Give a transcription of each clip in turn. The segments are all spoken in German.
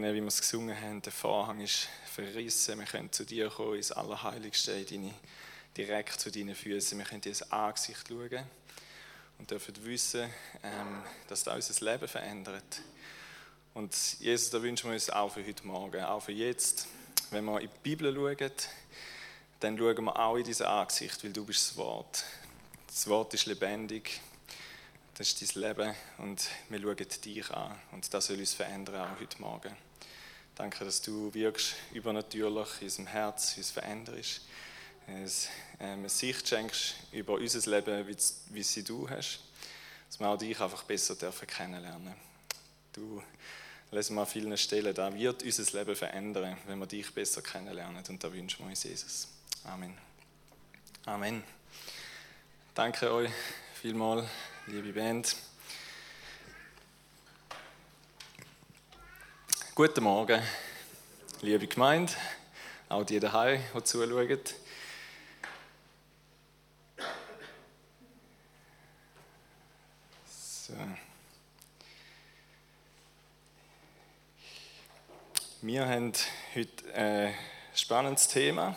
begegnen, wie wir es gesungen haben. Der Vorhang ist verrissen. Wir können zu dir kommen, ins Allerheiligste, in deine, direkt zu deinen Füßen. Wir können dir ins Angesicht schauen und dürfen wissen, ähm, dass das unser Leben verändert. Und Jesus, da wünschen wir uns auch für heute Morgen, auch für jetzt. Wenn wir in die Bibel schauen, dann schauen wir auch in diese Angesicht, weil du bist das Wort. Das Wort ist lebendig, das ist dein Leben und wir schauen dich an und das soll uns verändern, auch heute Morgen. Danke, dass du wirkst übernatürlich in unserem Herz, uns veränderst, eine Sicht schenkst über unser Leben, wie sie du hast, dass wir auch dich einfach besser dürfen kennenlernen. Du lesen wir an vielen Stellen, da wird unser Leben verändern, wenn wir dich besser kennenlernen und da wünschen wir uns Jesus. Amen. Amen. Danke euch vielmals liebe Band. Guten Morgen, liebe Gemeinde, auch die daheim, die zuschauen. So. Wir haben heute ein spannendes Thema,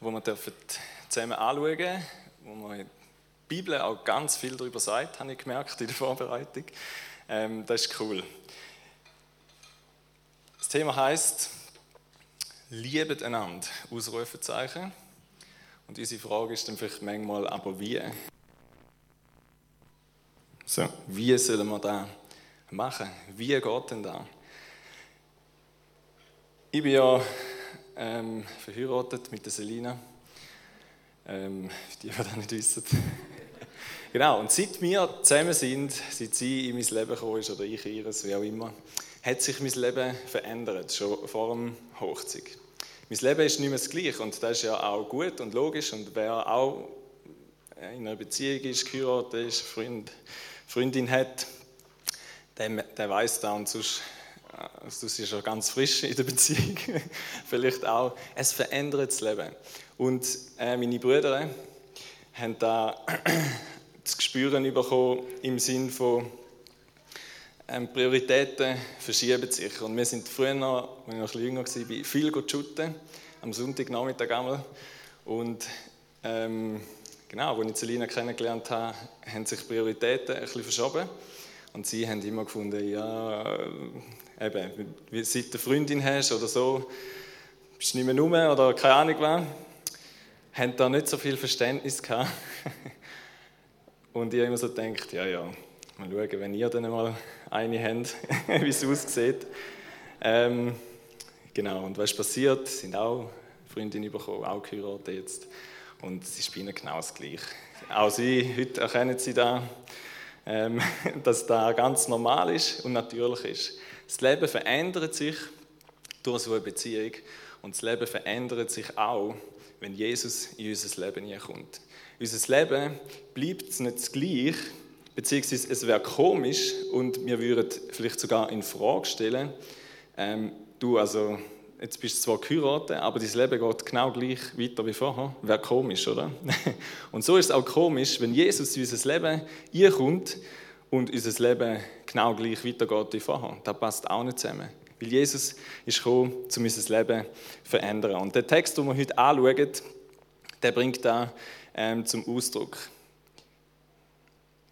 das wir zusammen anschauen dürfen, wo wir Bibel auch ganz viel darüber sagt, habe ich gemerkt in der Vorbereitung. Ähm, das ist cool. Das Thema heißt Liebet einander, Ausrufezeichen. Und unsere Frage ist dann vielleicht manchmal, aber wie? So, wie sollen wir das machen? Wie geht denn das? Ich bin ja ähm, verheiratet mit der Selina. Ähm, die, die das nicht wissen. Genau, und seit wir zusammen sind, seit sie in mein Leben gekommen ist oder ich ihres, wie auch immer, hat sich mein Leben verändert, schon vor dem Hochzeit. Mein Leben ist nicht mehr das gleiche und das ist ja auch gut und logisch und wer auch in einer Beziehung ist, geheiratet ist, Freund, Freundin hat, der, der weiß da und sonst, also du bist ja ganz frisch in der Beziehung, vielleicht auch, es verändert das Leben. Und äh, meine Brüder haben da zu spüren bekommen im Sinn von ähm, Prioritäten verschieben sich. Und wir sind früher, noch, als ich noch jünger war, viel shooten, am Sonntagnachmittag einmal. Und ähm, genau, als ich Selina kennengelernt habe, haben sich Prioritäten ein bisschen verschoben. Und sie haben immer gefunden, ja, äh, eben, seit du Freundin hast oder so, bist du nicht mehr rum oder keine Ahnung was. Haben da nicht so viel Verständnis gehabt. Und ich habe immer so gedacht, ja, ja, mal schauen, wenn ihr dann mal eine habt, wie es aussieht. Ähm, genau, und was ist passiert? Sie sind auch Freundinnen bekommen, auch geheiratet jetzt. Und sie spielen genau das Gleiche. Auch sie, heute erkennen sie da, ähm, dass das ganz normal ist und natürlich ist. Das Leben verändert sich durch so eine Beziehung und das Leben verändert sich auch, wenn Jesus in unser Leben kommt. Unser Leben bleibt nicht gleich, beziehungsweise es wäre komisch und wir würden vielleicht sogar in Frage stellen, ähm, du, also jetzt bist du zwar geheiratet, aber dein Leben geht genau gleich weiter wie vorher. Wäre komisch, oder? Und so ist es auch komisch, wenn Jesus in unser Leben einkommt und unser Leben genau gleich weitergeht wie vorher. Das passt auch nicht zusammen. Weil Jesus ist gekommen, um unser Leben zu verändern. Und der Text, den wir heute anschauen, der bringt da ähm, zum Ausdruck.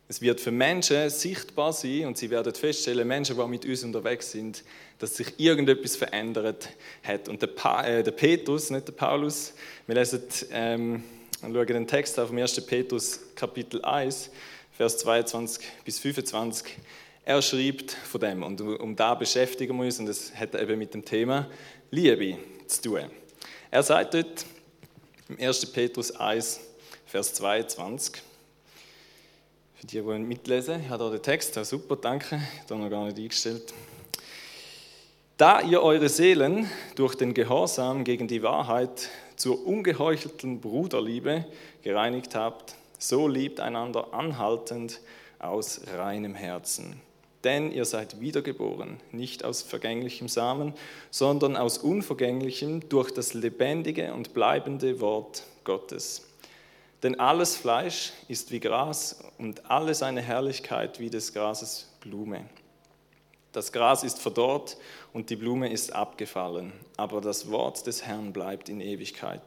Es wird für Menschen sichtbar sein und sie werden feststellen, Menschen, die mit uns unterwegs sind, dass sich irgendetwas verändert hat. Und der, pa äh, der Petrus, nicht der Paulus, wir lesen ähm, und schauen den Text auf 1. Petrus Kapitel 1, Vers 22 bis 25. Er schreibt von dem und um da beschäftigen wir uns und das hat eben mit dem Thema Liebe zu tun. Er sagt dort im 1. Petrus 1, Vers 22. Die, die mitlesen, ich habe hier den Text, ja, super, danke, ich habe noch gar nicht eingestellt. Da ihr eure Seelen durch den Gehorsam gegen die Wahrheit zur ungeheuchelten Bruderliebe gereinigt habt, so liebt einander anhaltend aus reinem Herzen. Denn ihr seid wiedergeboren, nicht aus vergänglichem Samen, sondern aus unvergänglichem durch das lebendige und bleibende Wort Gottes. Denn alles Fleisch ist wie Gras und alle seine Herrlichkeit wie des Grases Blume. Das Gras ist verdorrt und die Blume ist abgefallen, aber das Wort des Herrn bleibt in Ewigkeit.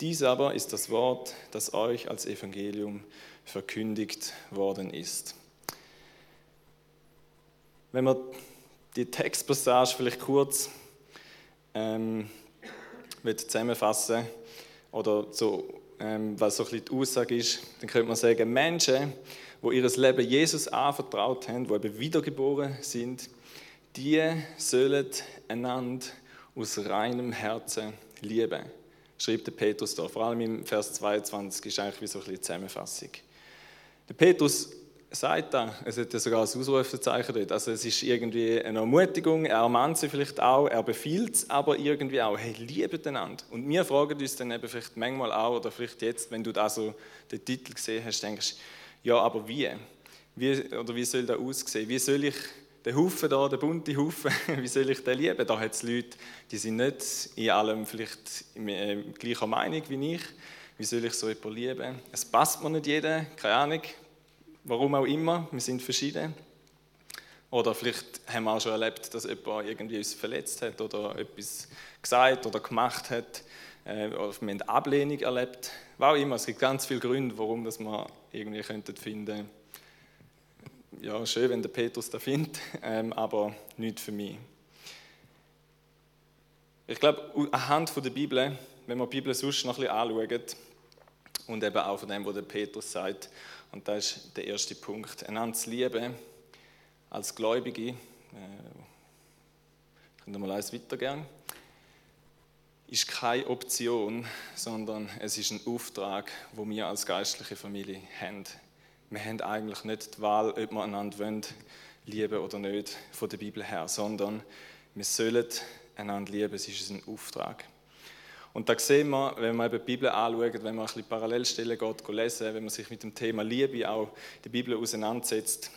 Dies aber ist das Wort, das euch als Evangelium verkündigt worden ist. Wenn wir die Textpassage vielleicht kurz ähm, zusammenfassen oder so, was so ein bisschen die Aussage ist, dann könnte man sagen, Menschen, die ihr Leben Jesus anvertraut haben, die eben wiedergeboren sind, die sollen einander aus reinem Herzen lieben. Schreibt der Petrus da. Vor allem im Vers 22 ist eigentlich wie so ein bisschen Zusammenfassung. Der Petrus sagt da, es hat ja sogar ein Ausrufezeichen dort, also es ist irgendwie eine Ermutigung, er ermahnt sie vielleicht auch, er befiehlt es aber irgendwie auch, hey, liebet einander. Und wir fragen uns dann eben vielleicht manchmal auch, oder vielleicht jetzt, wenn du da so den Titel gesehen hast, denkst ja, aber wie? wie oder wie soll das aussehen? Wie soll ich den Haufen da, den bunten Haufen, wie soll ich den lieben? Da hat es Leute, die sind nicht in allem vielleicht äh, gleicher Meinung wie ich. Wie soll ich so jemanden lieben? Es passt mir nicht jeder, keine Ahnung, warum auch immer, wir sind verschieden. Oder vielleicht haben wir auch schon erlebt, dass jemand irgendwie uns verletzt hat oder etwas gesagt oder gemacht hat. Äh, oder wir haben Ablehnung erlebt. Was auch immer, es gibt ganz viele Gründe, warum das man irgendwie könnten finden ja, schön, wenn der Petrus das findet, ähm, aber nicht für mich. Ich glaube, anhand der Bibel, wenn wir die Bibel sonst noch ein bisschen anschauen und eben auch von dem, was der Petrus sagt, und das ist der erste Punkt. Einander zu lieben als Gläubige, äh, können mal eins weitergehen, ist keine Option, sondern es ist ein Auftrag, wo wir als geistliche Familie haben. Wir haben eigentlich nicht die Wahl, ob wir einander wollen, lieben oder nicht, von der Bibel her, sondern wir sollen einander lieben, es ist ein Auftrag. Und da sehen wir, wenn man die Bibel anschaut, wenn man ein bisschen Parallelstellen geht, lesen, wenn man sich mit dem Thema Liebe auch die Bibel auseinandersetzt,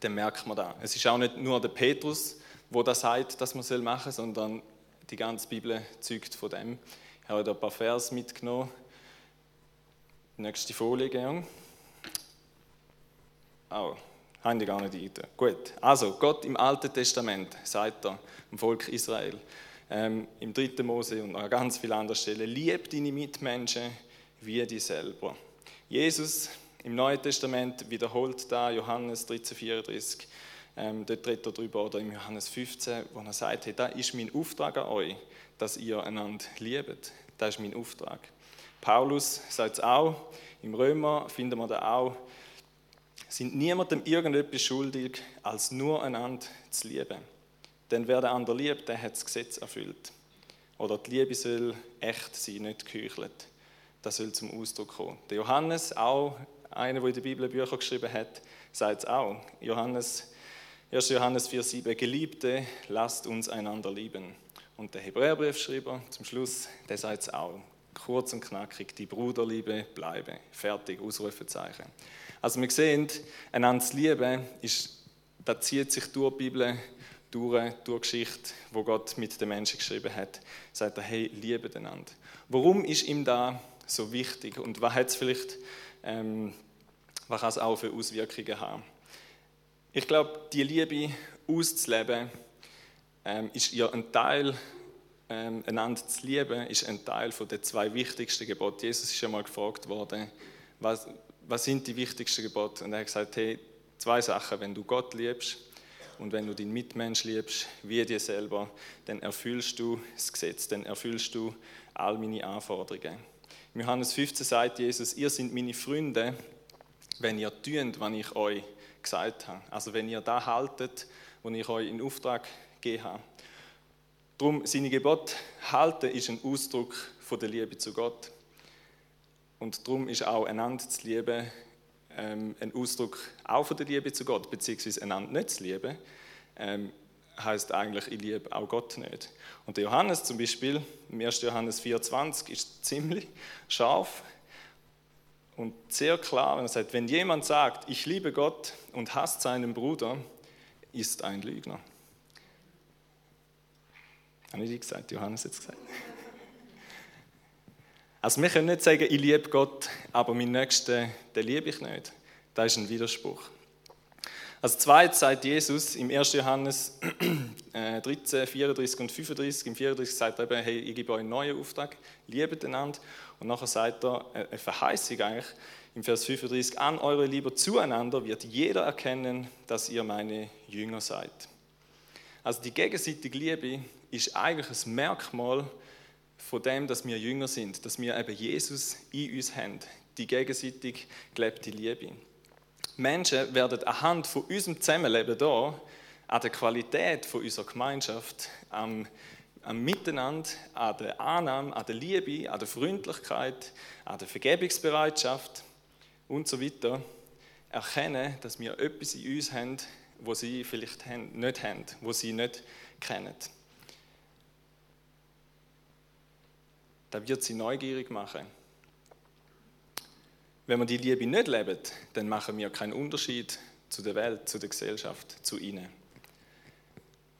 dann merkt man da. Es ist auch nicht nur der Petrus, wo das sagt, dass man soll machen, sondern die ganze Bibel zeugt von dem. Ich habe da ein paar Vers mitgenommen. Nächste Folie, Georg. Oh, haben die gar nicht rein. Gut, also Gott im Alten Testament sagt er dem Volk Israel, ähm, im dritten Mose und an ganz vielen anderen Stellen, lieb deine Mitmenschen wie dich selber. Jesus im Neuen Testament wiederholt da Johannes 13,34, ähm, dort redet er drüber, oder im Johannes 15, wo er sagt, hey, das ist mein Auftrag an euch, dass ihr einander liebt. Das ist mein Auftrag. Paulus sagt es auch, im Römer finden wir da auch, sind niemandem irgendetwas schuldig, als nur einander zu lieben. Denn wer den anderen liebt, der hat das Gesetz erfüllt. Oder die Liebe soll echt sein, nicht geheuchelt. Das soll zum Ausdruck kommen. Der Johannes, auch einer, der in der Bibel Bücher geschrieben hat, sagt es auch. Johannes, 1. Johannes 4,7 Geliebte, lasst uns einander lieben. Und der Hebräerbriefschreiber zum Schluss, der sagt es auch. Kurz und knackig, die Bruderliebe bleibe. Fertig, Ausrufezeichen. Also wir sehen, einander zu lieben, ist, das zieht sich durch die Bibel durch, durch die Geschichte, wo Gott mit den Menschen geschrieben hat, sagt er, hey, liebe einander. Warum ist ihm da so wichtig und was hat es vielleicht, ähm, was kann es auch für Auswirkungen haben? Ich glaube, die Liebe auszuleben, ähm, ist ja ein Teil, ähm, einander zu lieben, ist ein Teil von den zwei wichtigsten Geboten. Jesus ist ja mal gefragt worden, was, was sind die wichtigsten Gebote? Und er hat gesagt, hey, zwei Sachen, wenn du Gott liebst, und wenn du deinen Mitmensch liebst, wie dir selber, dann erfüllst du das Gesetz, dann erfüllst du all meine Anforderungen. Im Johannes 15 sagt Jesus, ihr seid meine Freunde, wenn ihr tut, was ich euch gesagt habe. Also wenn ihr da haltet, was ich euch in Auftrag gegeben habe. Darum, seine Gebote halten ist ein Ausdruck von der Liebe zu Gott. Und darum ist auch einander zu lieben ähm, ein Ausdruck auch von der Liebe zu Gott, beziehungsweise einander nicht zu lieben, ähm, heißt eigentlich, ich liebe auch Gott nicht. Und der Johannes zum Beispiel, im 1. Johannes 4,20 ist ziemlich scharf und sehr klar, wenn er sagt, wenn jemand sagt, ich liebe Gott und hasst seinen Bruder, ist ein Lügner. Habe ich gesagt, Johannes es gesagt. Also wir können nicht sagen, ich liebe Gott, aber meinen Nächsten, den liebe ich nicht. Das ist ein Widerspruch. Als zweites sagt Jesus im 1. Johannes 13, 34 und 35, im 34 sagt er eben, hey, ich gebe euch einen neuen Auftrag, liebet einander. Und nachher sagt er, eine Verheißung eigentlich, im Vers 35, an eure Liebe zueinander wird jeder erkennen, dass ihr meine Jünger seid. Also die gegenseitige Liebe ist eigentlich ein Merkmal von dem, dass wir Jünger sind, dass wir eben Jesus in uns haben, die gegenseitig gelebte Liebe. Menschen werden anhand von unserem Zusammenleben hier an der Qualität von unserer Gemeinschaft, am, am Miteinander, an der Annahme, an der Liebe, an der Freundlichkeit, an der Vergebungsbereitschaft und so weiter erkennen, dass wir etwas in uns haben, wo sie vielleicht nicht haben, wo sie nicht kennen. Das wird sie neugierig machen wenn wir die Liebe nicht leben, dann machen wir keinen Unterschied zu der Welt, zu der Gesellschaft, zu ihnen.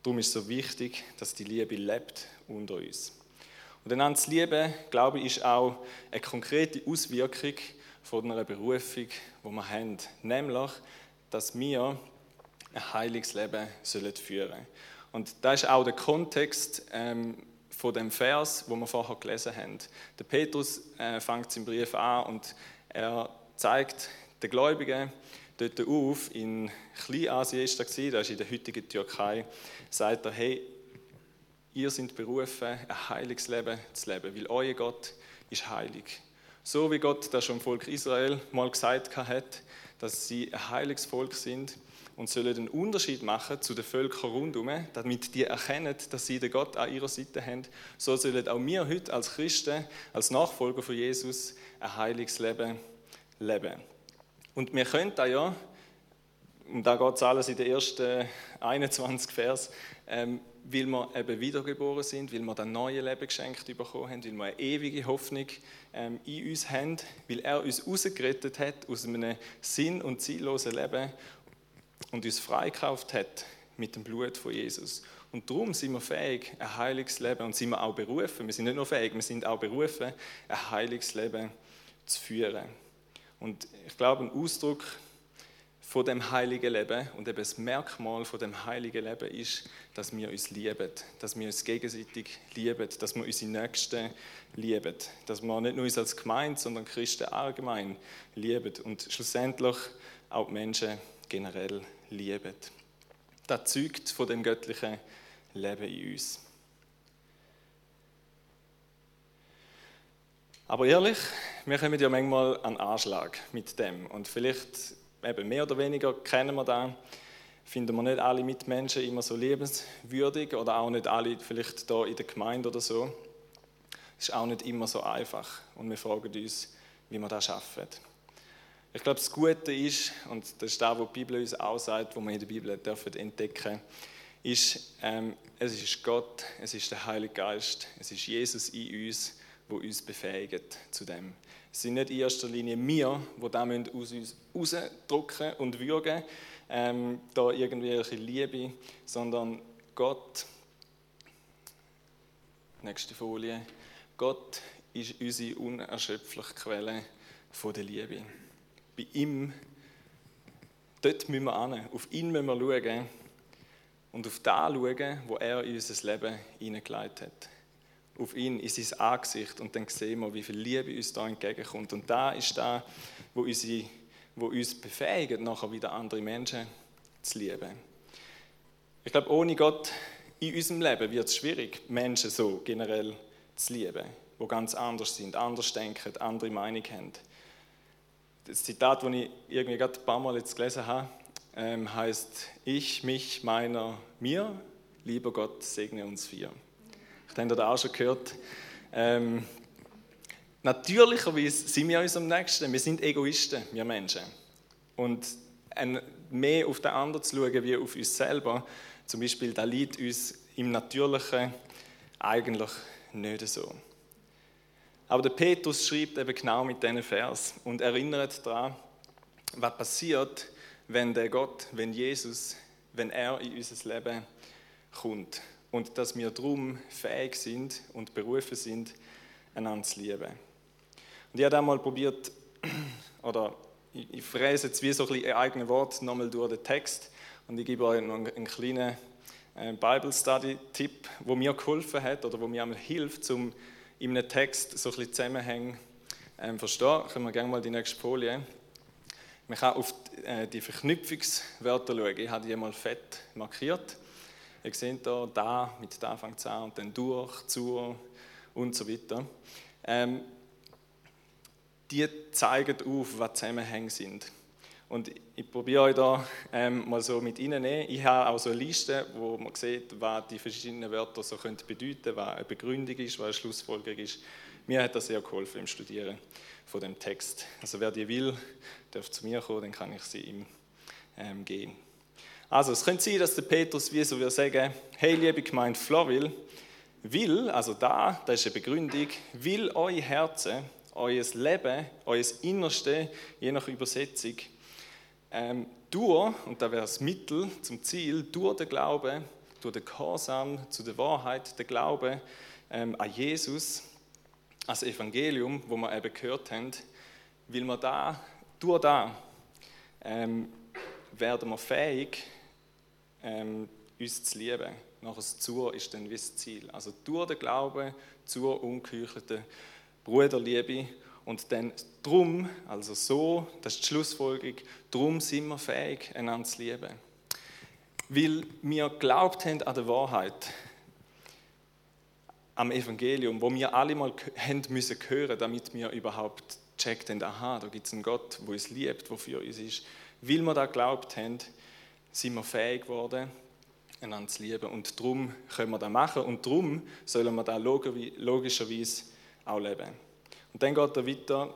Darum ist es so wichtig, dass die Liebe lebt unter uns. Und einander zu lieben, glaube ich, ist auch eine konkrete Auswirkung von einer Berufung, die wir haben. Nämlich, dass wir ein heiliges Leben führen sollen. Und das ist auch der Kontext ähm, von dem Vers, wo wir vorher gelesen haben. Der Petrus äh, fängt im Brief an und er zeigt den Gläubigen dort auf, in Kleinasien ist das, das ist in der heutigen Türkei, sagt er, hey, ihr seid berufen, ein heiliges Leben zu leben, weil euer Gott ist heilig. So wie Gott das schon im Volk Israel mal gesagt hat, dass sie ein heiliges Volk sind und sollen einen Unterschied machen zu den Völkern rundherum, damit die erkennen, dass sie den Gott an ihrer Seite haben. So sollen auch wir heute als Christen, als Nachfolger von Jesus, ein heiliges Leben leben. Und wir können da ja, und da geht es alles in den ersten 21 Vers, ähm, weil wir eben wiedergeboren sind, weil wir das neue Leben geschenkt bekommen haben, weil wir eine ewige Hoffnung ähm, in uns haben, weil er uns rausgerettet hat aus einem sinn- und ziellosen Leben und uns freikauft hat mit dem Blut von Jesus. Und darum sind wir fähig, ein heiliges Leben, und sind wir auch berufen, wir sind nicht nur fähig, wir sind auch berufen, ein heiliges Leben zu führen. Und ich glaube, ein Ausdruck von dem heiligen Leben und eben das Merkmal von dem heiligen Leben ist, dass wir uns lieben, dass wir uns gegenseitig lieben, dass wir unsere Nächsten lieben, dass wir nicht nur uns als Gemeinde, sondern Christen allgemein lieben und schlussendlich auch die Menschen generell lieben. Das zeugt von dem göttlichen Leben in uns. Aber ehrlich, wir kommen ja manchmal an Anschlag mit dem. Und vielleicht eben mehr oder weniger kennen wir das, finden wir nicht alle Mitmenschen immer so lebenswürdig oder auch nicht alle vielleicht da in der Gemeinde oder so. Es ist auch nicht immer so einfach. Und wir fragen uns, wie wir das schaffen. Ich glaube, das Gute ist, und das ist das, was die Bibel uns auch sagt, was wir in der Bibel dürfen entdecken ist, ähm, es ist Gott, es ist der Heilige Geist, es ist Jesus in uns, wo uns befähigen zu dem. Es sind nicht in erster Linie wir, die das aus uns rausdrücken und würgen, ähm, da irgendwelche Liebe, sondern Gott, nächste Folie, Gott ist unsere unerschöpfliche Quelle von der Liebe. Bei ihm, dort müssen wir hin, auf ihn müssen wir schauen und auf das schauen, wo er in unser Leben hineingelegt hat auf ihn, in sein Angesicht und dann sehen wir, wie viel Liebe uns da entgegenkommt. Und da ist da, wo, wo uns befähigt, nachher wieder andere Menschen zu lieben. Ich glaube, ohne Gott in unserem Leben wird es schwierig, Menschen so generell zu lieben, wo ganz anders sind, anders denken, andere Meinung haben. Das Zitat, das ich irgendwie gerade ein paar Mal jetzt gelesen habe, ähm, heißt: Ich, mich, meiner, mir, lieber Gott, segne uns vier habt ihr das auch schon gehört. Ähm, natürlicherweise sind wir uns am nächsten. Wir sind Egoisten, wir Menschen. Und ein, mehr auf den anderen zu schauen, wie auf uns selber, zum Beispiel, da liegt uns im Natürlichen eigentlich nicht so. Aber der Petrus schreibt eben genau mit diesen Vers und erinnert daran, was passiert, wenn der Gott, wenn Jesus, wenn er in unser Leben kommt und dass wir darum fähig sind und berufen sind, einander zu lieben. Und ich habe einmal probiert, oder ich, fräse jetzt wie so ein bisschen eigene Wort nochmal durch den Text und ich gebe euch noch einen, einen kleinen äh, Bible Study Tipp, wo mir geholfen hat oder wo mir einmal hilft, um in einem Text so ein bisschen Zusammenhänge ähm, verstehen. Können wir gerne mal die nächste Folie. Man kann auf äh, die Verknüpfungswörter schauen. Ich habe die mal fett markiert. Ihr seht hier, da mit da fängt es an und dann durch, zu und so weiter. Ähm, die zeigen auf, was Zusammenhänge sind. Und ich probiere euch da ähm, mal so mit reinzunehmen. Ich habe auch so eine Liste, wo man sieht, was die verschiedenen Wörter so können bedeuten was eine Begründung ist, was eine Schlussfolgerung ist. Mir hat das sehr geholfen im Studieren von dem Text. Also wer die will, darf zu mir kommen, dann kann ich sie ihm ähm, geben. Also es könnte sein, dass der Petrus wie so will sagen, hey liebe Gemeinde Florville, will, also da, das ist eine Begründung, will euer Herzen, euer Leben, euer Innerste, je nach Übersetzung, ähm, durch, und da wäre das Mittel zum Ziel, durch den Glauben, durch den Gehorsam zu der Wahrheit, der Glaube ähm, an Jesus, als Evangelium, wo wir eben gehört haben, will wir da, durch da, ähm, werden wir fähig, ähm, uns zu lieben. Nachher Zur ist dann wie das Ziel. Also durch den Glauben zur ungeheuchelten Bruderliebe und dann drum, also so, das ist die Schlussfolgerung, drum sind wir fähig, einander zu lieben. Weil wir glaubt haben an der Wahrheit, am Evangelium, wo wir alle mal haben müssen hören, damit wir überhaupt checkt haben, aha, da gibt es einen Gott, der uns liebt, der für uns ist. Weil wir da glaubt haben, sind wir fähig geworden, einander zu lieben. Und darum können wir das machen und darum sollen wir das logischerweise auch leben. Und dann geht er weiter,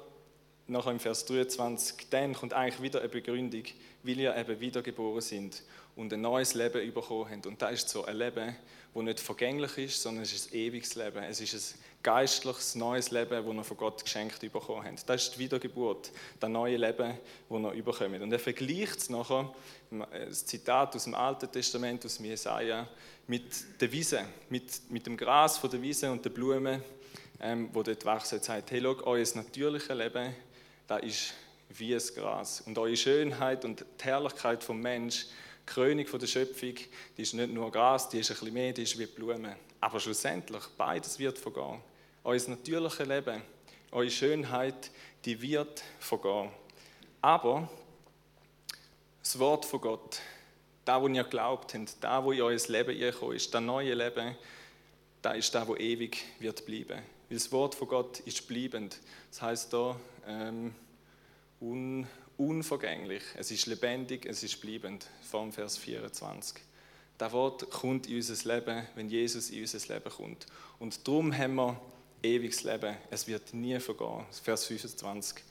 nachher im Vers 23, dann kommt eigentlich wieder eine Begründung, weil ihr eben wiedergeboren sind und ein neues Leben bekommen habt. Und das ist so ein Leben, das nicht vergänglich ist, sondern es ist ein ewiges Leben. Es ist ein geistliches, neues Leben, das ihr von Gott geschenkt bekommen habt. Das ist die Wiedergeburt, das neue Leben, das ihr bekommt. Und er vergleicht es nachher, das Zitat aus dem Alten Testament, aus Jesaja, mit der Wiese, mit, mit dem Gras von der Wiese und den Blumen ähm, wo dort wachsen, sagt, hey, schau, euer natürliches Leben, das ist wie ein Gras. Und eure Schönheit und die Herrlichkeit vom Mensch, die Krönung der Schöpfung, die ist nicht nur Gras, die ist ein bisschen mehr, die ist wie Blumen. Aber schlussendlich, beides wird vergehen. Euer natürliches Leben, eure Schönheit, die wird vergehen. Aber das Wort von Gott, da, wo ihr glaubt habt, da, wo in euer Leben gekommen ist, das neue Leben, da ist da, wo ewig wird bleiben. Weil das Wort von Gott ist bleibend. Das heißt da ähm, un, unvergänglich. Es ist lebendig, es ist bleibend. Vom Vers 24. Das Wort kommt in unser Leben, wenn Jesus in unser Leben kommt. Und darum haben wir ewiges Leben. Es wird nie vergehen. Vers 25.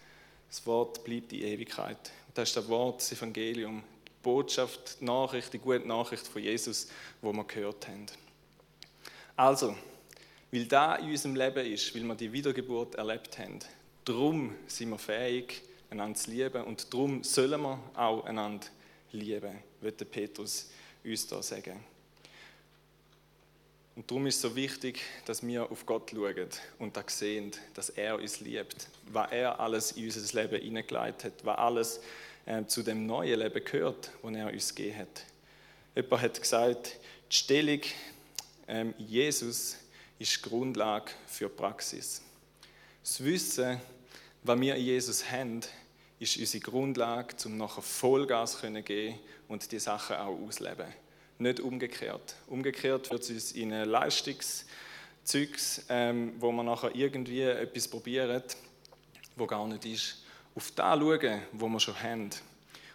Das Wort bleibt in Ewigkeit. Das ist das Wort, das Evangelium, die Botschaft, die Nachricht, die gute Nachricht von Jesus, wo wir gehört haben. Also, weil da in unserem Leben ist, weil wir die Wiedergeburt erlebt haben. Darum sind wir fähig, einander zu lieben und darum sollen wir auch einander lieben, wird Petrus uns da sagen. Und darum ist es so wichtig, dass wir auf Gott schauen und da sehen, dass er uns liebt, was er alles in unser Leben hineingeleitet hat, was alles äh, zu dem neuen Leben gehört, das er uns gegeben hat. Jemand hat gesagt, die Stellung ähm, Jesus ist die Grundlage für die Praxis. Das Wissen, was wir in Jesus haben, ist unsere Grundlage, um nachher Vollgas zu geben und die Sachen auch ausleben. Nicht umgekehrt. Umgekehrt wird es uns in Leistungszeugs, ähm, wo man nachher irgendwie etwas probieren, wo gar nicht ist. Auf das schauen, wo wir schon haben.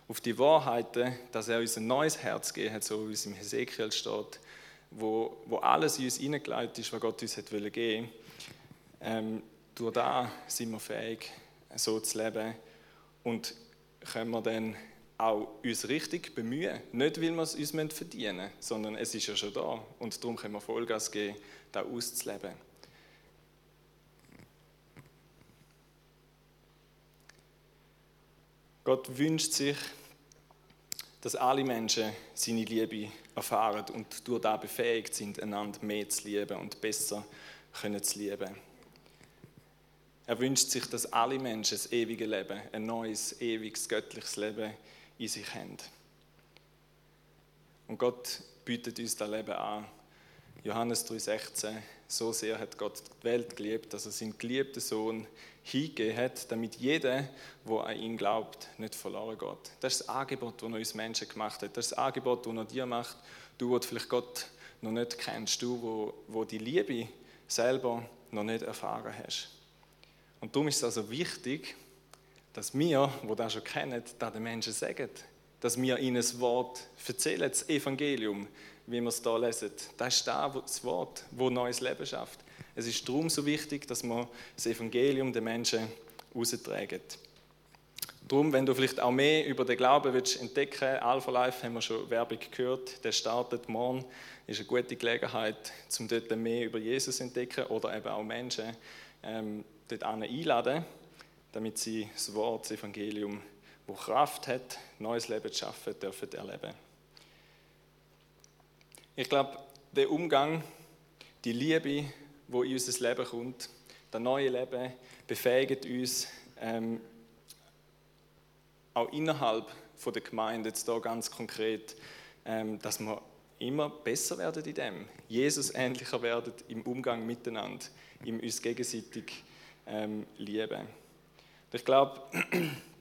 Auf die Wahrheiten, dass er uns ein neues Herz gegeben hat, so wie es im Hesekiel steht, wo, wo alles in uns hineingeleitet ist, was Gott uns hat geben wollte. Ähm, durch das sind wir fähig, so zu leben und können wir dann auch uns richtig bemühen. Nicht, weil wir es uns verdienen müssen, sondern es ist ja schon da und darum können wir Vollgas geben, da auszuleben. Gott wünscht sich, dass alle Menschen seine Liebe erfahren und durch das befähigt sind, einander mehr zu lieben und besser können zu lieben. Er wünscht sich, dass alle Menschen das ewige Leben, ein neues, ewiges, göttliches Leben in sich haben. Und Gott bietet uns das Leben an. Johannes 3,16 So sehr hat Gott die Welt geliebt, dass er seinen geliebten Sohn hingegeben hat, damit jeder, der an ihn glaubt, nicht verloren geht. Das ist das Angebot, das er uns Menschen gemacht hat. Das ist das Angebot, das er dir macht. Du, wo vielleicht Gott noch nicht kennst, du, wo, wo die Liebe selber noch nicht erfahren hast. Und darum ist es also wichtig, dass wir, wo das schon kennen, das den Menschen sagen. Dass wir ihnen das Wort erzählen, das Evangelium, wie wir es hier lesen. Das ist das Wort, das neues Leben schafft. Es ist darum so wichtig, dass wir das Evangelium den Menschen austragen. Darum, wenn du vielleicht auch mehr über den Glauben willst entdecken Alpha Life haben wir schon Werbung gehört, der startet morgen, ist eine gute Gelegenheit, um dort mehr über Jesus zu entdecken oder eben auch Menschen ähm, dort einladen, damit sie das Wort, das Evangelium, das Kraft hat, neues Leben zu schaffen, dürfen erleben. Ich glaube, der Umgang, die Liebe, die in unser Leben kommt, das neue Leben, befähigt uns, ähm, auch innerhalb der Gemeinde, jetzt hier ganz konkret, ähm, dass wir immer besser werden in dem, Jesus ähnlicher werden im Umgang miteinander, im uns gegenseitig ähm, lieben. Ich glaube,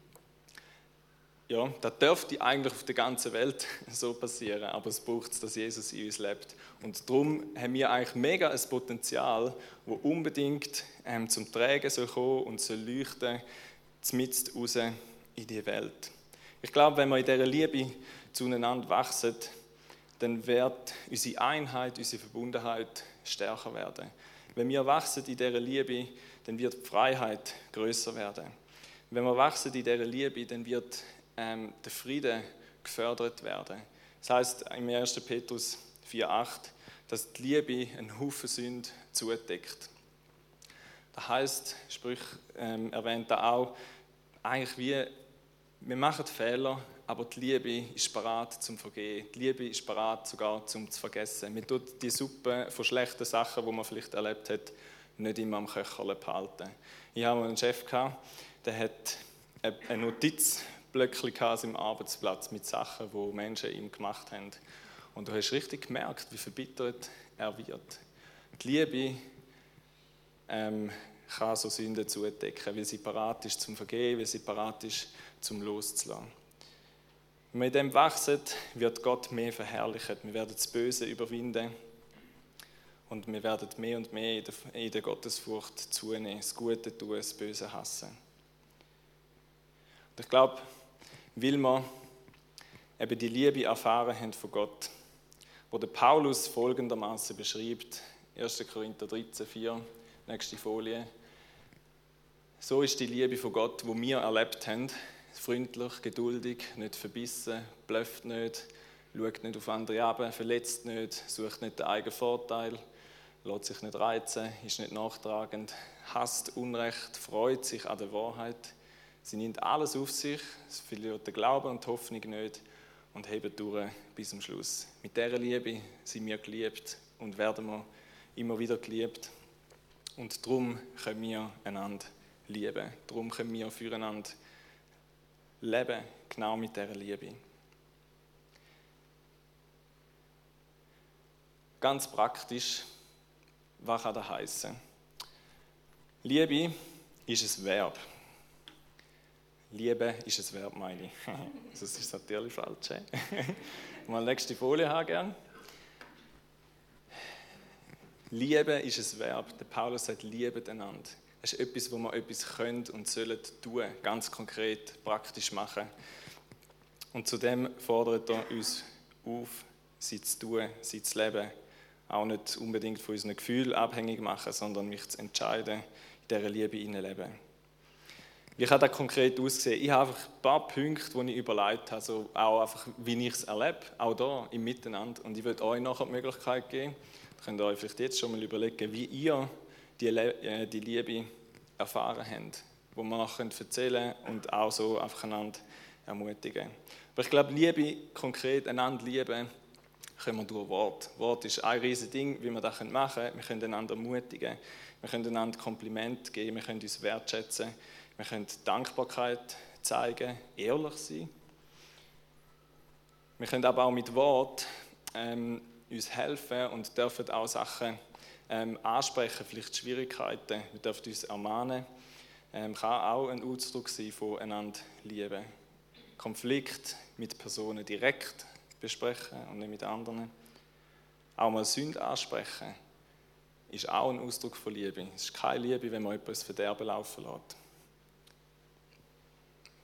ja, das dürfte eigentlich auf der ganzen Welt so passieren, aber es braucht dass Jesus in uns lebt. Und darum haben wir eigentlich mega ein Potenzial, wo unbedingt ähm, zum Tragen soll kommen und soll leuchten, zumindest raus in die Welt. Ich glaube, wenn wir in dieser Liebe zueinander wachsen, dann wird unsere Einheit, unsere Verbundenheit stärker werden. Wenn wir wachsen in dieser Liebe, dann wird die Freiheit größer werden. Wenn wir wachsen in dieser Liebe, dann wird ähm, der Friede gefördert werden. Das heißt im 1. Petrus 4,8, dass die Liebe einen Haufen Sünd zudeckt. Das heißt, sprich ähm, erwähnt da auch, eigentlich wie wir machen Fehler, aber die Liebe ist parat zum Vergehen. Die Liebe ist parat sogar zum zu vergessen. Man tut die Suppe von schlechten Sachen, die man vielleicht erlebt hat, nicht immer am Köcherle behalten. Ich habe einen Chef der hat ein Notizblöckchen an seinem Arbeitsplatz mit Sachen, die Menschen ihm gemacht haben. Und du hast richtig gemerkt, wie verbittert er wird. Die Liebe ähm, kann so Sünden zudecken, weil sie parat ist zum Vergehen, weil sie parat ist zum Loszulassen. Wenn wir in dem wachsen, wird Gott mehr verherrlicht. Wir werden das Böse überwinden und wir werden mehr und mehr in der Gottesfurcht zunehmen, das Gute tun, das Böse hassen. Und ich glaube, weil wir eben die Liebe erfahren haben von Gott, wo der Paulus folgendermaßen beschreibt, 1. Korinther 13, 4, nächste Folie. So ist die Liebe von Gott, wo wir erlebt haben, freundlich, geduldig, nicht verbissen, blöfft nicht, schaut nicht auf andere ab, verletzt nicht, sucht nicht den eigenen Vorteil, lässt sich nicht reizen, ist nicht nachtragend, hasst Unrecht, freut sich an der Wahrheit. Sie nimmt alles auf sich, es verliert den Glauben und die Hoffnung nicht und hebt durch bis zum Schluss. Mit dieser Liebe sind wir geliebt und werden wir immer wieder geliebt. Und darum können wir einander lieben. Darum können wir füreinander leben, genau mit dieser Liebe. Ganz praktisch, was kann das heißen? Liebe ist ein Verb. Liebe ist ein Verb, meine ich. das ist natürlich falsch. Mal nächste Folie haben gern. Liebe ist ein Verb. Der Paulus sagt, liebet einander. Das ist etwas, wo wir etwas können und sollen tun, ganz konkret, praktisch machen. Und zudem fordert er uns auf, sie zu tun, sie zu leben. Auch nicht unbedingt von unseren Gefühlen abhängig machen, sondern mich zu entscheiden, in dieser Liebe leben. Wie kann das konkret aussehen? Ich habe einfach ein paar Punkte, die ich überlegt habe, also auch einfach, wie ich es erlebe, auch hier im Miteinander. Und ich würde euch nachher die Möglichkeit geben, könnt ihr euch vielleicht jetzt schon mal überlegen, wie ihr die, äh, die Liebe erfahren haben, wo wir noch erzählen können und auch so einfach einander ermutigen. Aber ich glaube, Liebe, konkret einander lieben, können wir durch Wort. Wort ist ein riesiges Ding, wie wir das machen können. Wir können einander ermutigen, wir können einander Kompliment geben, wir können uns wertschätzen, wir können Dankbarkeit zeigen, ehrlich sein. Wir können aber auch mit Wort ähm, uns helfen und dürfen auch Sachen ähm, ansprechen, vielleicht Schwierigkeiten. Wir dürfen uns ermahnen. Ähm, kann auch ein Ausdruck sein von einander lieben. Konflikt mit Personen direkt besprechen und nicht mit anderen. Auch mal Sünde ansprechen ist auch ein Ausdruck von Liebe. Es ist keine Liebe, wenn man etwas Verderben laufen lässt.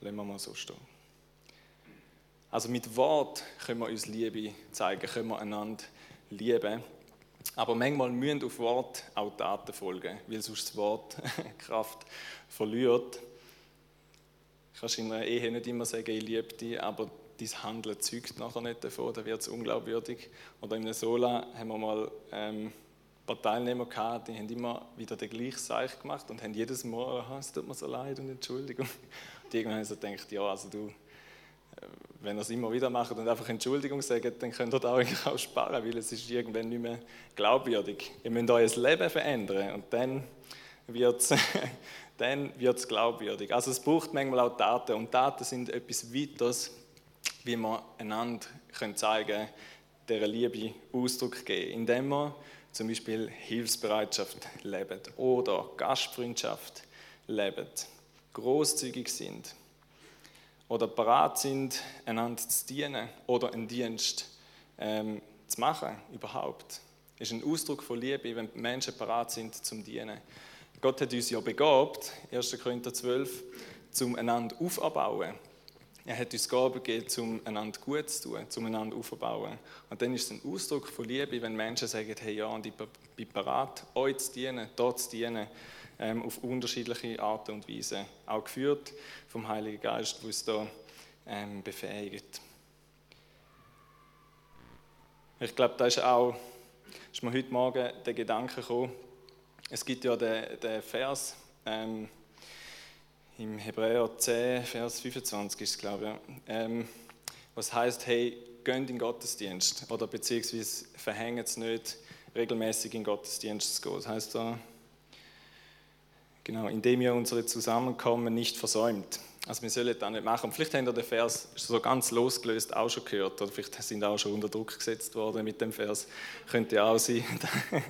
Lassen wir mal so stehen. Also mit Wort können wir uns Liebe zeigen, können wir einander lieben. Aber manchmal müssen auf Wort auch Taten folgen, weil sonst das Wort Kraft verliert. Ich kann in einer Ehe nicht immer sagen, ich liebe dich, aber dein Handeln zeugt nachher nicht davon, dann wird es unglaubwürdig. Oder in einem Sola haben wir mal ähm, ein paar Teilnehmer gehabt, die haben immer wieder den gleichen Seich gemacht und haben jedes Mal, oh, es tut mir so leid und Entschuldigung. Und irgendwann sie gedacht, ja, also du, äh, wenn ihr es immer wieder macht und einfach Entschuldigung sagt, dann könnt ihr da eigentlich auch sparen, weil es ist irgendwann nicht mehr glaubwürdig. Ihr müsst euer Leben verändern und dann wird es wird's glaubwürdig. Also es braucht manchmal auch Taten und Taten sind etwas weiteres, wie wir einander können zeigen können, Liebe Ausdruck geben, indem wir zum Beispiel Hilfsbereitschaft leben oder Gastfreundschaft leben, großzügig sind oder bereit sind, einander zu dienen oder einen Dienst ähm, zu machen überhaupt. Das ist ein Ausdruck von Liebe, wenn Menschen bereit sind zum Dienen. Gott hat uns ja begabt, 1. Korinther 12, zum einander aufbauen. Er hat uns Gaben gegeben, um einander gut zu tun, um einander aufzubauen. Und dann ist es ein Ausdruck von Liebe, wenn Menschen sagen, hey ja, und ich bin bereit, euch zu dienen, dort zu dienen, ähm, auf unterschiedliche Arten und Weise. Auch geführt vom Heiligen Geist, der uns da ähm, befähigt. Ich glaube, da ist auch, ist mir heute Morgen der Gedanke gekommen, es gibt ja den, den Vers ähm, im Hebräer 10, Vers 25 ist es, glaube ich, ähm, was heißt, hey, gönnt in den Gottesdienst oder beziehungsweise verhängt es nicht, regelmäßig in Gottesdienst zu gehen. Das heißt da, genau, indem ihr unsere Zusammenkommen nicht versäumt. Also wir sollen das nicht machen. vielleicht habt ihr den Vers so ganz losgelöst auch schon gehört oder vielleicht sind auch schon unter Druck gesetzt worden mit dem Vers. Könnte auch sein.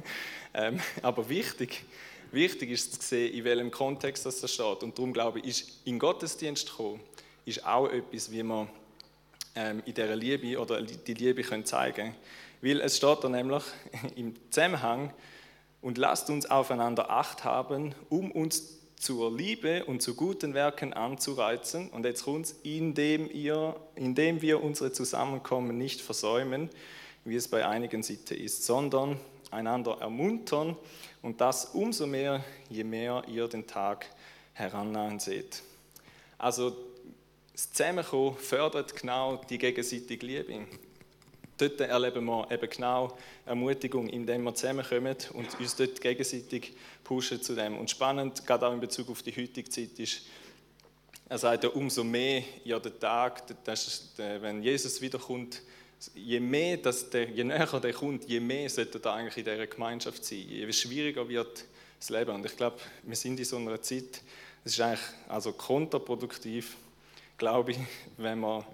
Ähm, aber wichtig, wichtig ist zu sehen, in welchem Kontext das steht. Und darum glaube ich, ist in Gottesdienst kommen, ist auch etwas, wie man ähm, in dieser Liebe oder die Liebe zeigen können. Weil es steht da nämlich im Zusammenhang, und lasst uns aufeinander Acht haben, um uns zur Liebe und zu guten Werken anzureizen. Und jetzt kommt indem, ihr, indem wir unsere Zusammenkommen nicht versäumen, wie es bei einigen Sitten ist, sondern einander ermuntern und das umso mehr, je mehr ihr den Tag herannahen seht. Also das Zusammenkommen fördert genau die gegenseitige Liebe. Dort erleben wir eben genau Ermutigung, indem wir zusammenkommen und uns dort gegenseitig pushen zu dem. Und spannend, gerade auch in Bezug auf die heutige Zeit, ist, er sagt ja, umso mehr ja der Tag, ist, wenn Jesus wiederkommt, je mehr, dass der, je näher der kommt, je mehr sollte er eigentlich in dieser Gemeinschaft sein. Je schwieriger wird das Leben. Und ich glaube, wir sind in so einer Zeit, es ist eigentlich also kontraproduktiv, glaube ich, wenn wir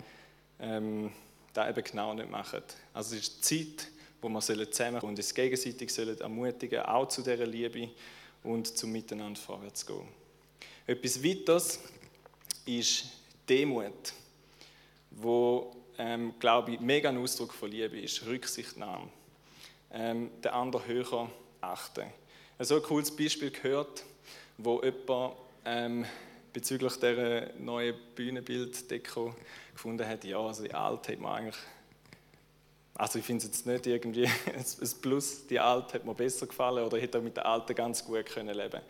ähm, das eben genau nicht machen. Also es ist Zeit, wo wir zusammen und uns gegenseitig sollen ermutigen, auch zu dieser Liebe und zum Miteinander vorwärts zu gehen. Etwas weiteres ist Demut, wo ähm, glaube ich, mega ein Ausdruck von Liebe ist, Rücksichtnahme. Ähm, den anderen höher achten. So ein cooles Beispiel gehört, wo jemand ähm, bezüglich der neuen Bühnenbilddeko gefunden hat, ja, also die alte hat man eigentlich, also ich finde es jetzt nicht irgendwie ein Plus, die alte hat mir besser gefallen oder hätte mit der alten ganz gut können leben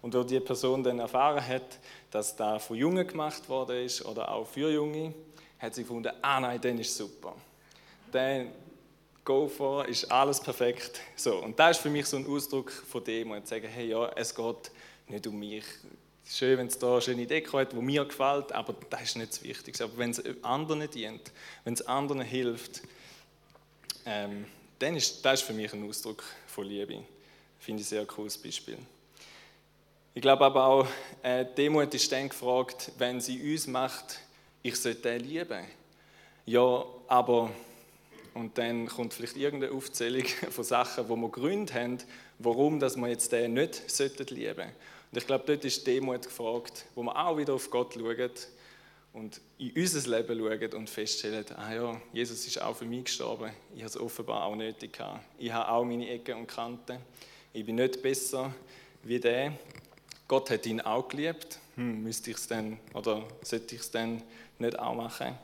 Und wo die Person dann erfahren hat, dass da von Jungen gemacht worden ist oder auch für Junge, hat sie gefunden, ah nein, dann ist super. Dann go for, ist alles perfekt. So, und das ist für mich so ein Ausdruck von dem, und zu sagen, hey, ja, es geht nicht um mich. Schön, wenn es da eine schöne Deko hat, die mir gefällt, aber das ist nicht das Wichtigste. Aber wenn es anderen dient, wenn es anderen hilft, ähm, dann ist das für mich ein Ausdruck von Liebe. Finde ich ein sehr cooles Beispiel. Ich glaube aber auch, äh, Demut ist dann gefragt, wenn sie uns macht, ich sollte den lieben. Ja, aber, und dann kommt vielleicht irgendeine Aufzählung von Sachen, wo wir Gründe haben, warum dass wir jetzt den nicht lieben sollten. Und ich glaube, dort ist Demut gefragt, wo wir auch wieder auf Gott schauen und in unser Leben schauen und feststellen, ah ja, Jesus ist auch für mich gestorben. Ich habe es offenbar auch nötig gehabt. Ich habe auch meine Ecken und Kanten. Ich bin nicht besser wie der. Gott hat ihn auch geliebt. Hm, müsste ich es dann oder sollte ich es dann nicht auch machen?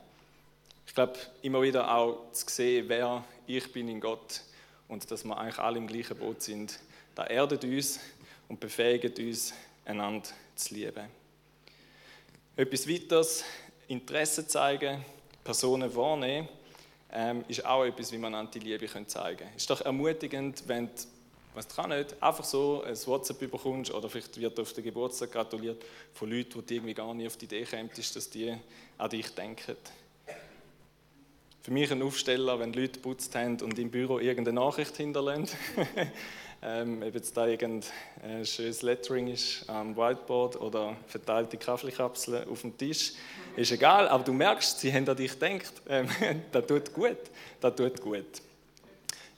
Ich glaube, immer wieder auch zu sehen, wer ich bin in Gott und dass wir eigentlich alle im gleichen Boot sind, da erdet uns und befähigt uns, einander zu lieben. Etwas weiteres, Interesse zeigen, Personen wahrnehmen, ähm, ist auch etwas, wie man die Liebe zeigen kann. Ist doch ermutigend, wenn du, was kann nicht, einfach so ein WhatsApp bekommst oder vielleicht wird auf den Geburtstag gratuliert von Leuten, die irgendwie gar nicht auf die Idee kommen, dass die an dich denken. Für mich ein Aufsteller, wenn Leute putzt haben und im Büro irgendeine Nachricht hinterlassen. ähm, ob jetzt da irgendein äh, schönes Lettering ist am Whiteboard oder verteilte Kaffeekapseln auf dem Tisch, ist egal, aber du merkst, sie haben an dich gedacht. Ähm, das tut gut, das tut gut.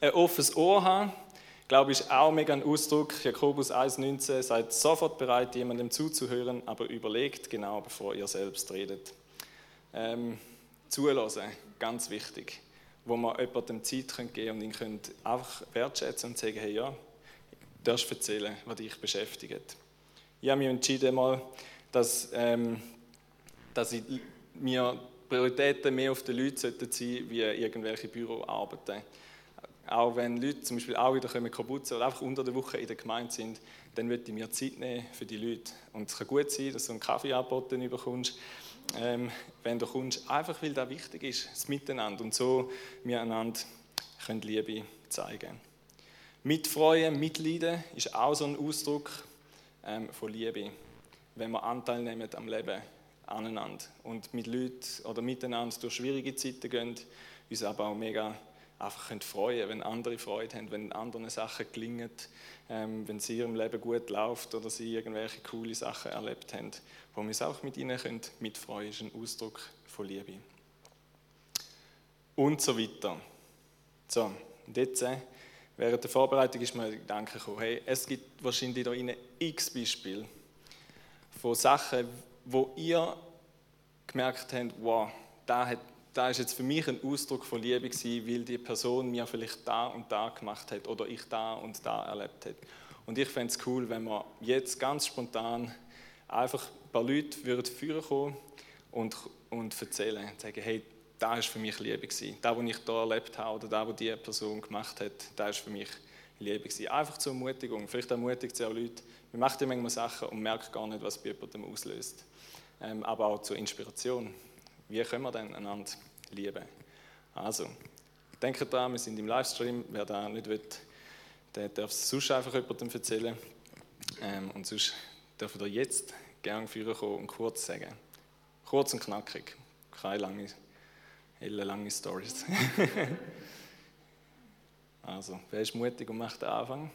Ein offenes Ohr haben, glaube ich, ist auch mega ein Ausdruck. Jakobus 1,19 seid sofort bereit, jemandem zuzuhören, aber überlegt genau, bevor ihr selbst redet. Ähm, zulassen, ganz wichtig wo man jemandem Zeit geben und ihn einfach wertschätzen und sagen, hey ja, darfst erzählen, was dich beschäftigt. Ich habe mich entschieden, mal, dass, ähm, dass ich, mir Prioritäten mehr auf die Leute sollten sein wie irgendwelche Büroarbeiten. Auch wenn Leute zum Beispiel auch wieder kaputt sind oder einfach unter der Woche in der Gemeinde sind, dann würde ich mir Zeit nehmen für die Leute. Und es kann gut sein, dass du einen Kaffee angeboten bekommst, ähm, wenn du kommst, einfach weil das wichtig ist, das Miteinander und so wir einander können Liebe zeigen. Mitfreuen, Mitleiden ist auch so ein Ausdruck ähm, von Liebe, wenn wir Anteil nehmen am Leben aneinander und mit Leuten oder miteinander durch schwierige Zeiten gehen, uns aber auch mega einfach können freuen wenn andere Freude haben, wenn anderen Sachen gelingen, ähm, wenn sie ihrem Leben gut läuft oder sie irgendwelche coole Sachen erlebt haben, wo wir uns auch mit ihnen können mitfreuen ist ein Ausdruck von Liebe. Und so weiter. So, und jetzt äh, Während der Vorbereitung ist mir der Gedanke gekommen, hey, es gibt wahrscheinlich da in x Beispiele von Sachen, wo ihr gemerkt habt, wow, da, hat, ist jetzt für mich ein Ausdruck von Liebe gewesen, weil die Person mir vielleicht da und da gemacht hat oder ich da und da erlebt habe. Und ich fände es cool, wenn wir jetzt ganz spontan einfach ein paar Leute würden führen kommen und, und erzählen und sagen, hey, da war für mich Liebe. Das, was ich hier erlebt habe oder das, was diese Person gemacht hat, das war für mich Liebe. Einfach zur Ermutigung. Vielleicht ermutigt sie auch Leute, wir machen ja manchmal Sachen und merken gar nicht, was bei jemandem auslöst. Ähm, aber auch zur Inspiration. Wie können wir denn einander lieben? Also, denkt daran, wir sind im Livestream. Wer da nicht will, der darf es sonst einfach jemandem erzählen. Ähm, und sonst dürfen ihr jetzt gerne führen kommen und kurz sagen. Kurz und knackig. Keine lange lange Stories. also, wer ist mutig und macht den Anfang?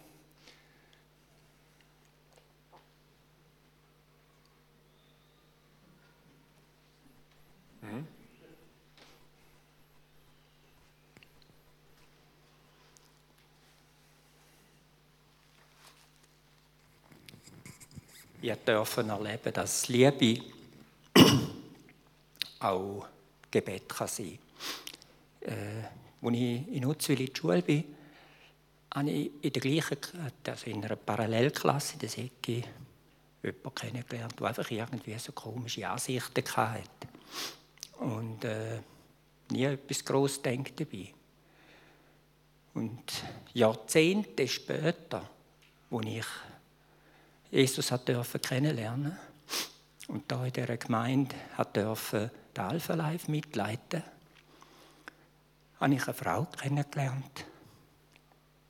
Mhm. Ich durfte erleben, dass Liebe auch Gebet kann sein kann. Äh, als ich in Utzwil in der Schule bin, habe ich in der gleichen, also in einer Parallelklasse in der Säcke jemanden kennengelernt, der einfach irgendwie so komische Ansichten hatte. Und äh, nie etwas gross denkt dabei. Und Jahrzehnte später, als ich Jesus kennenlernen durfte und da in dieser Gemeinde durfte den Alpha Life mitleiten, habe ich eine Frau kennengelernt,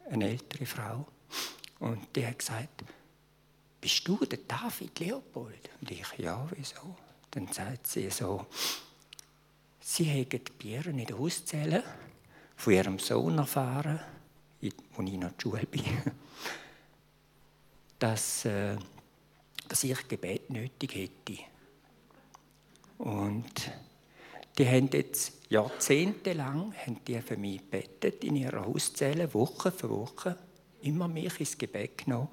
eine ältere Frau. Und die hat gesagt, bist du der David Leopold? Und ich, ja, wieso? Dann sagt sie so, sie haben die Bieren in der Hauszelle von ihrem Sohn erfahren, als ich noch in der Schule bin, dass, äh, dass ich Gebet nötig hätte. Und die haben jetzt jahrzehntelang haben die für mich gebetet, in ihrer Hauszelle, Woche für Woche, immer mich ins Gebet genommen.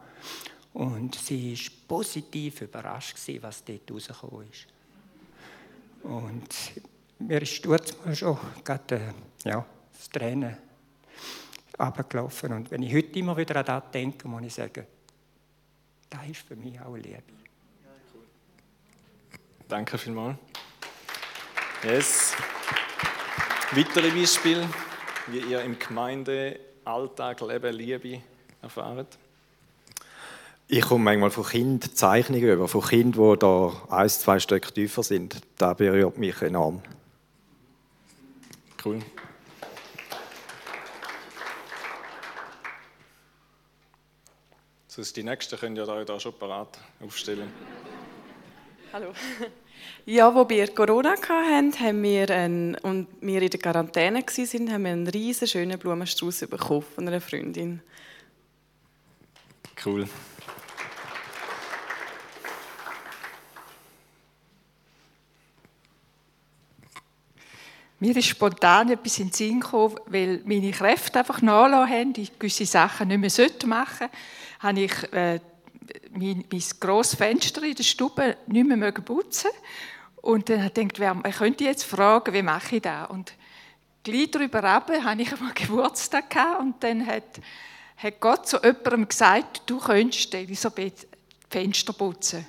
Und sie war positiv überrascht, was dort rausgekommen ist. Und mir ist dort schon gerade, äh, ja, das Tränen abgelaufen. Und wenn ich heute immer wieder an das denke, muss ich sagen, das ist für mich auch Liebe. Danke vielmals. Yes. Weitere Beispiele, wie ihr im Gemeindealltag Leben Liebe erfahrt? Ich komme manchmal von Kind Zeichnungen über, von Kindern, die da ein, zwei Stück tiefer sind. Das berührt mich enorm. Cool. Sonst die nächsten könnt ihr euch da schon parat aufstellen. Hallo. Ja, wo wir Corona hatten, haben wir einen, und wir in der Quarantäne waren, haben wir einen riesen schönen Blumenstrauß bekommen von einer Freundin. Cool. Mir ist spontan etwas in den Sinn gekommen, weil meine Kräfte einfach nachgelassen haben, ich gewisse Sachen nicht mehr machen sollte, habe ich äh, mein, mein grosses Fenster in der Stube nicht mehr putzen Und dann habe ich gedacht, wer, könnte jetzt fragen, wie mache ich das? Und gleich darüber habe ich einmal Geburtstag gehabt und dann hat, hat Gott zu jemandem gesagt, du könntest Elisabeth Fenster putzen.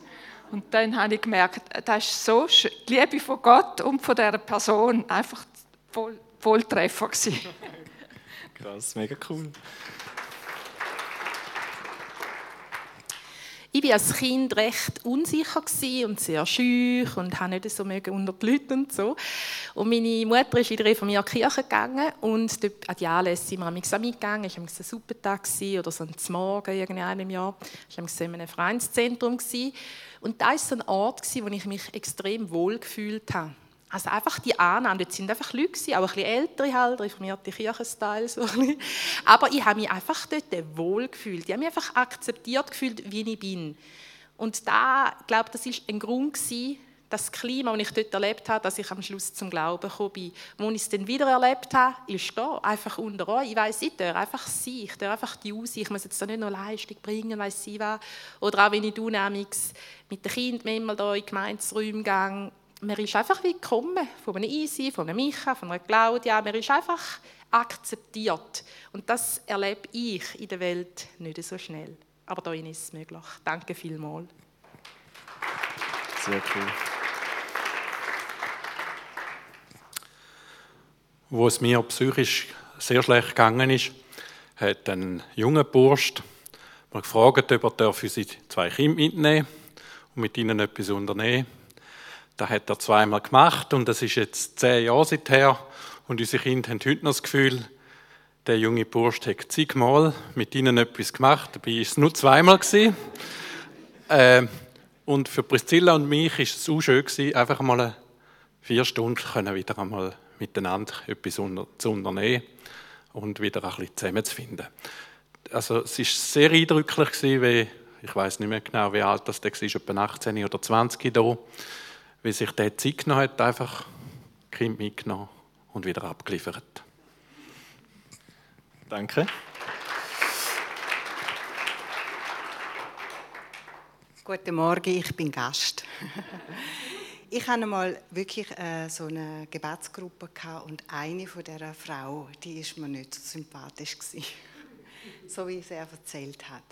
Und dann habe ich gemerkt, das ist so schön. Die Liebe von Gott und von dieser Person einfach voll, Volltreffer gewesen. Krass, mega cool. Ich war als Kind recht unsicher und sehr schüch und habe nicht so unter die Leute und so. Und meine Mutter ist in die reformierte Kirche gegangen und dort an die Anlässe sind wir mitgegangen. Es war ein Supertag oder so ein Morgen im Jahr. Es war in einem Vereinszentrum. Und da war so ein Ort, wo ich mich extrem wohl gefühlt habe. Also einfach die Annahme, dort sind einfach Leute, auch ein bisschen ältere halt, reformierte Kirchenstyle, so Aber ich habe mich einfach dort wohl gefühlt. Ich habe mich einfach akzeptiert gefühlt, wie ich bin. Und da, glaube, das ist ein Grund gewesen, das Klima, das ich dort erlebt habe, dass ich am Schluss zum Glauben gekommen bin. Wo ich es dann wieder erlebt habe, ist da, einfach unter euch. Ich weiss, ich darf einfach sein, ich darf einfach die Aussicht, ich muss jetzt da nicht noch Leistung bringen, weiss ich was. Oder auch wenn ich unheimlich mit den Kindern immer da in Gemeinderäume gehe, man ist einfach wie gekommen, von einem Easy, von einem Micha, von einer Claudia, man ist einfach akzeptiert. Und das erlebe ich in der Welt nicht so schnell. Aber da ist es möglich. Danke vielmals. Sehr cool. Wo es mir psychisch sehr schlecht gegangen ist, hat ein junger Bursch mal gefragt, ob er für seine zwei Kinder mitnehmen und mit ihnen etwas unternehmen das hat er zweimal gemacht und das ist jetzt zehn Jahre seither. Und unsere Kinder haben heute noch das Gefühl, der junge Bursch hat zigmal mit ihnen etwas gemacht. Dabei war es nur zweimal. Äh, und für Priscilla und mich war es so schön, einfach mal vier Stunden wieder einmal miteinander etwas zu unternehmen und wieder ein bisschen zusammenzufinden. Also es war sehr eindrücklich, gewesen, wie, ich weiß nicht mehr genau, wie alt das war, etwa 18 oder 20 da wie sich der Zeit genommen hat, einfach Kind mitgenommen und wieder abgeliefert. Danke. Guten Morgen, ich bin Gast. ich hatte mal wirklich äh, so eine Gebetsgruppe und eine von dieser Frau, die ist mir nicht so sympathisch gewesen. so wie sie er erzählt hat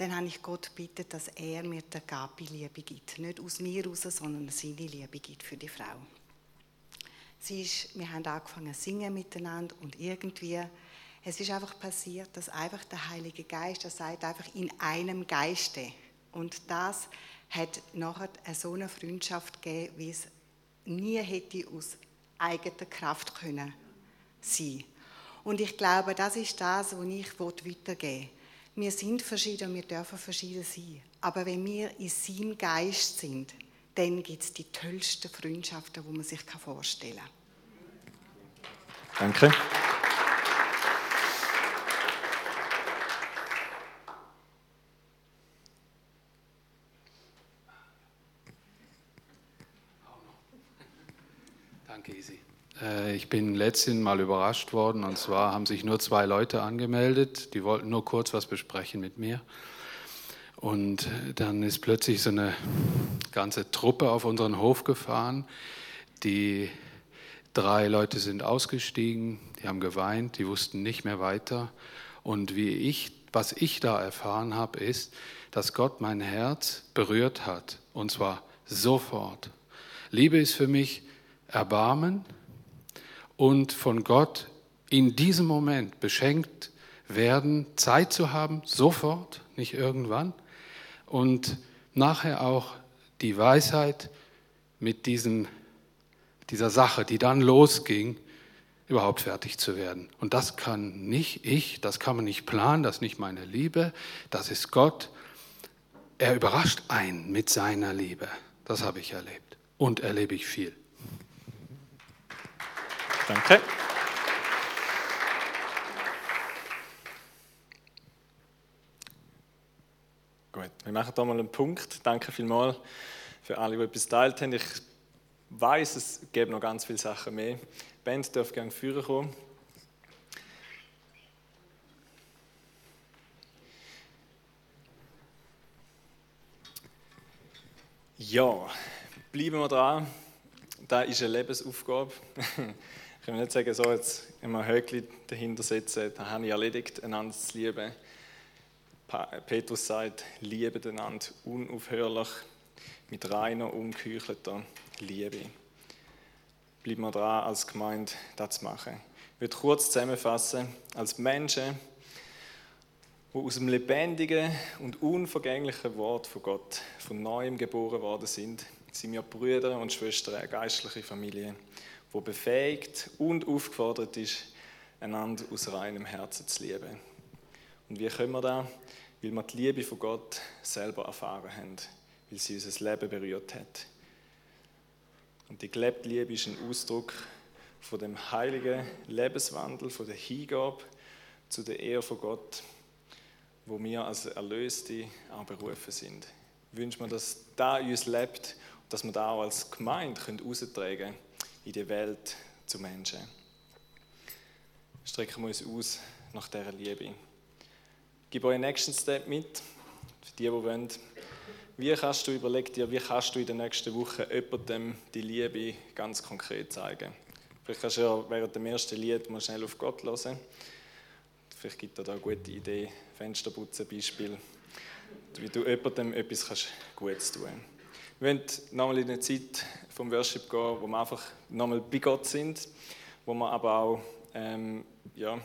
dann habe ich Gott gebeten, dass er mir die Gabi-Liebe gibt. Nicht aus mir raus, sondern seine Liebe gibt für die Frau. Sie ist, wir haben angefangen zu singen miteinander und irgendwie, es ist einfach passiert, dass einfach der Heilige Geist, er sagt einfach in einem Geiste. Und das hat nachher so eine Freundschaft gegeben, wie es nie hätte aus eigener Kraft können sein. Und ich glaube, das ist das, was ich weitergeben will wir sind verschieden, wir dürfen verschieden sein. Aber wenn wir in seinem Geist sind, dann gibt es die tollsten Freundschaften, die man sich vorstellen kann. Danke, Isi. Äh, ich bin letztens mal überrascht worden und zwar haben sich nur zwei Leute angemeldet, die wollten nur kurz was besprechen mit mir. Und dann ist plötzlich so eine ganze Truppe auf unseren Hof gefahren. Die drei Leute sind ausgestiegen, die haben geweint, die wussten nicht mehr weiter. Und wie ich, was ich da erfahren habe, ist, dass Gott mein Herz berührt hat. Und zwar sofort. Liebe ist für mich Erbarmen und von Gott in diesem Moment beschenkt werden, Zeit zu haben, sofort, nicht irgendwann. Und nachher auch die Weisheit mit diesem, dieser Sache, die dann losging, überhaupt fertig zu werden. Und das kann nicht ich, das kann man nicht planen, das ist nicht meine Liebe, das ist Gott. Er überrascht einen mit seiner Liebe. Das habe ich erlebt und erlebe ich viel. Danke. Gut, wir machen hier mal einen Punkt. Danke vielmals für alle, die etwas geteilt haben. Ich weiß, es gibt noch ganz viele Sachen mehr. Die Band darf gerne führen kommen. Ja, bleiben wir dran. Das ist eine Lebensaufgabe. Ich kann nicht sagen, so jetzt immer Höckli dahinter setzen, das habe ich erledigt, einander zu lieben. Petrus sagt, liebe einander unaufhörlich mit reiner, ungeheuchelter Liebe. Bleiben wir dran, als Gemeinde das zu machen. Ich würde kurz zusammenfassen, als Menschen, die aus dem lebendigen und unvergänglichen Wort von Gott von neuem geboren worden sind, sind wir Brüder und Schwestern, eine geistliche Familie, die befähigt und aufgefordert ist, einander aus reinem Herzen zu lieben. Und wie können wir das? Weil wir die Liebe von Gott selber erfahren haben, weil sie unser Leben berührt hat. Und die gelebte Liebe ist ein Ausdruck von dem heiligen Lebenswandel, von der Hingabe zu der Ehre von Gott, wo wir als Erlöste auch berufen sind. Ich wünsche mir, dass da uns lebt und dass wir da auch als Gemeinde austragen können in die Welt zu Menschen. Strecken wir uns aus nach dieser Liebe. Euch einen nächsten Step mit, für die, die wollen. Wie kannst du, überleg dir, wie kannst du in den nächsten Wochen jemandem die Liebe ganz konkret zeigen? Vielleicht kannst du ja während dem ersten Lied mal schnell auf Gott hören. Vielleicht gibt er da eine gute Idee, Fensterputzen Beispiel, wie du jemandem etwas Gutes tun kannst. Wir wollen nochmal in eine Zeit vom Worship gehen, wo wir einfach nochmal bei Gott sind, wo wir aber auch ähm, ja,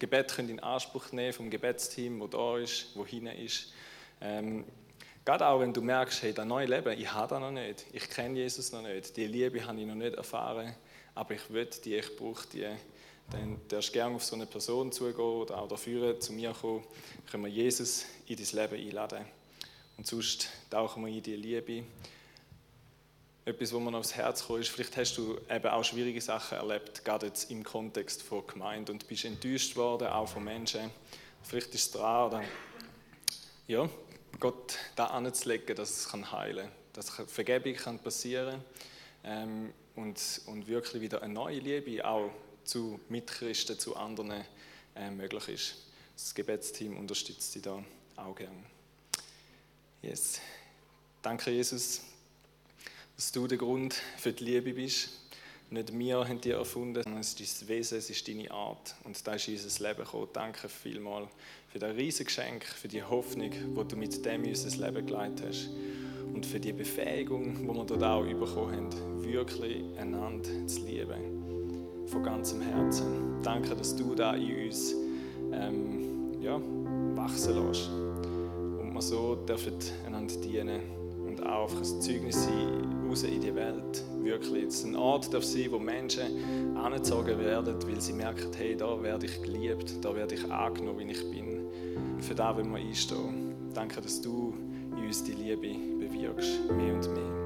Gebet können in Anspruch nehmen vom Gebetsteam, wo da ist, wo hinten ist. Ähm, gerade auch wenn du merkst, hey, das neue Leben, ich habe das noch nicht, ich kenne Jesus noch nicht, die Liebe habe ich noch nicht erfahren, aber ich will die, ich brauche die, dann darfst du gerne auf so eine Person zugehen oder auch dafür zu mir kommen, können wir Jesus in dein Leben einladen. Und sonst tauchen wir in die Liebe etwas, wo mir aufs Herz kommt, ist, vielleicht hast du eben auch schwierige Sachen erlebt, gerade jetzt im Kontext von Gemeinde und bist enttäuscht worden, auch von Menschen. Vielleicht ist es dran, oder, ja, Gott da anzulegen, dass es kann heilen kann, dass Vergebung kann passieren ähm, und, und wirklich wieder eine neue Liebe auch zu Mitchristen, zu anderen äh, möglich ist. Das Gebetsteam unterstützt dich da auch gerne. Yes. Danke, Jesus dass du der Grund für die Liebe bist. Nicht wir haben die erfunden, sondern es ist dein Wesen, es ist deine Art. Und da ist unser Leben gekommen. Danke vielmals für das riesige Geschenk, für die Hoffnung, die du mit dem in unser Leben geleitet hast. Und für die Befähigung, die wir dort auch bekommen haben, wirklich einander zu lieben. Von ganzem Herzen. Danke, dass du da in uns ähm, ja, wachsen lässt. Und wir so dürfen einander dienen auch ein Zeugnis sein, raus in die Welt. Wirklich, es ein Ort darf sein, wo Menschen angezogen werden, weil sie merken, hey, da werde ich geliebt, da werde ich angenommen, wie ich bin. Für da wollen wir einstehen. Danke, dass du in uns die Liebe bewirkst, mehr und mehr.